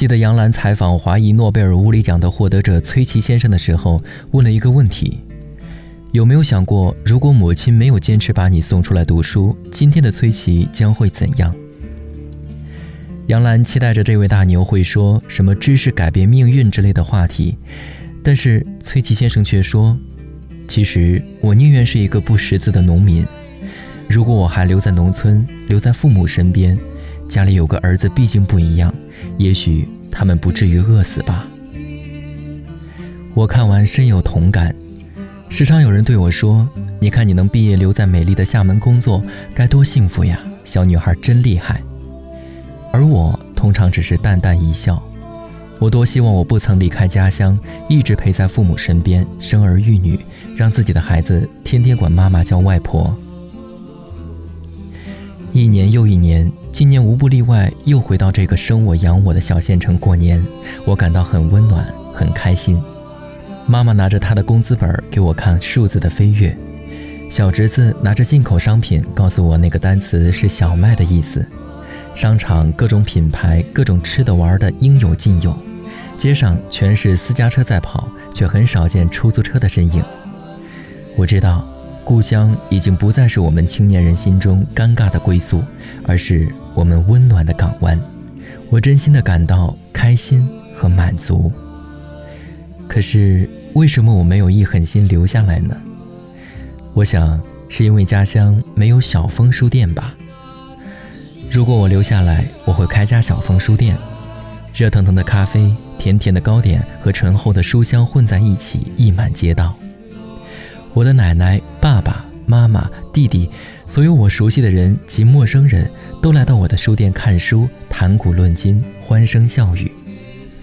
记得杨澜采访华裔诺贝尔物理奖的获得者崔琦先生的时候，问了一个问题：有没有想过，如果母亲没有坚持把你送出来读书，今天的崔琦将会怎样？杨澜期待着这位大牛会说什么“知识改变命运”之类的话题，但是崔琦先生却说：“其实我宁愿是一个不识字的农民。如果我还留在农村，留在父母身边。”家里有个儿子，毕竟不一样，也许他们不至于饿死吧。我看完深有同感。时常有人对我说：“你看你能毕业留在美丽的厦门工作，该多幸福呀！小女孩真厉害。”而我通常只是淡淡一笑。我多希望我不曾离开家乡，一直陪在父母身边，生儿育女，让自己的孩子天天管妈妈叫外婆。一年又一年。今年无不例外，又回到这个生我养我的小县城过年，我感到很温暖，很开心。妈妈拿着她的工资本给我看数字的飞跃，小侄子拿着进口商品告诉我那个单词是小麦的意思。商场各种品牌、各种吃的玩的应有尽有，街上全是私家车在跑，却很少见出租车的身影。我知道。故乡已经不再是我们青年人心中尴尬的归宿，而是我们温暖的港湾。我真心的感到开心和满足。可是为什么我没有一狠心留下来呢？我想是因为家乡没有小峰书店吧。如果我留下来，我会开家小峰书店，热腾腾的咖啡、甜甜的糕点和醇厚的书香混在一起，溢满街道。我的奶奶、爸爸妈妈、弟弟，所有我熟悉的人及陌生人都来到我的书店看书、谈古论今、欢声笑语。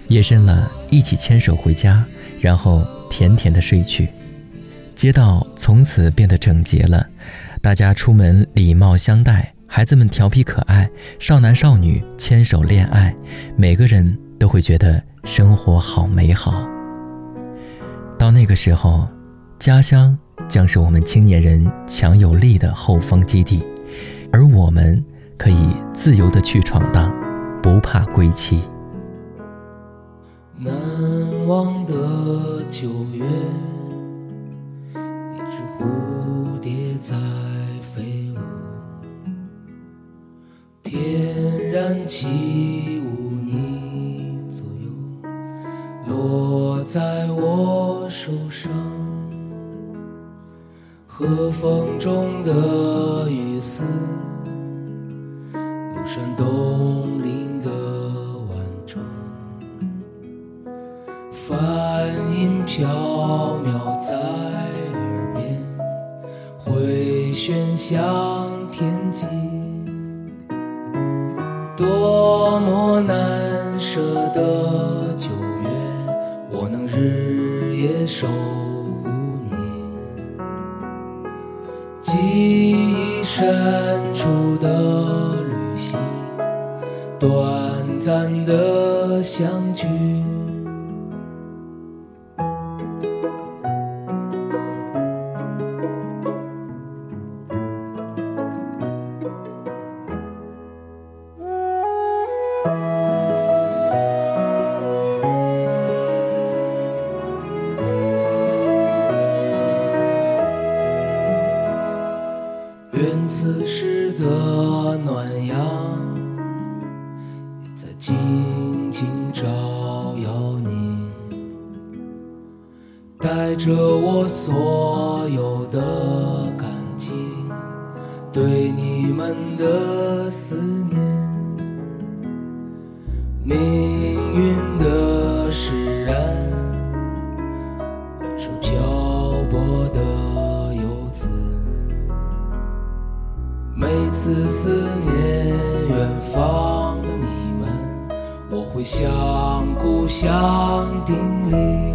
夜深了，一起牵手回家，然后甜甜的睡去。街道从此变得整洁了，大家出门礼貌相待，孩子们调皮可爱，少男少女牵手恋爱，每个人都会觉得生活好美好。到那个时候。家乡将是我们青年人强有力的后方基地，而我们可以自由的去闯荡，不怕归期。难忘的九月，一只蝴蝶在飞舞，翩然起舞，你左右，落在我手上。和风中的雨丝，庐山东林的晚钟，梵音飘渺在耳边，回旋向天际，多么难舍的九月，我能日夜守。深处的旅行，短暂的相聚。带着我所有的感激，对你们的思念，命运的使然，我漂泊的游子。每次思念远方的你们，我会向故乡叮咛，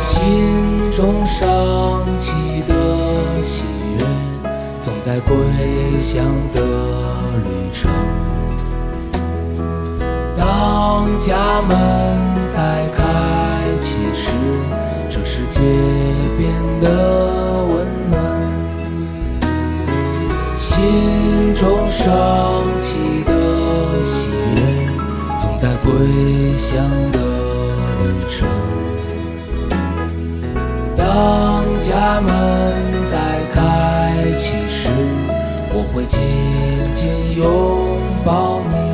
心中闪。归乡的旅程。当家门再开启时，这世界变得温暖，心中升起的喜悦，总在归乡的旅程。当家门我会紧紧拥抱你。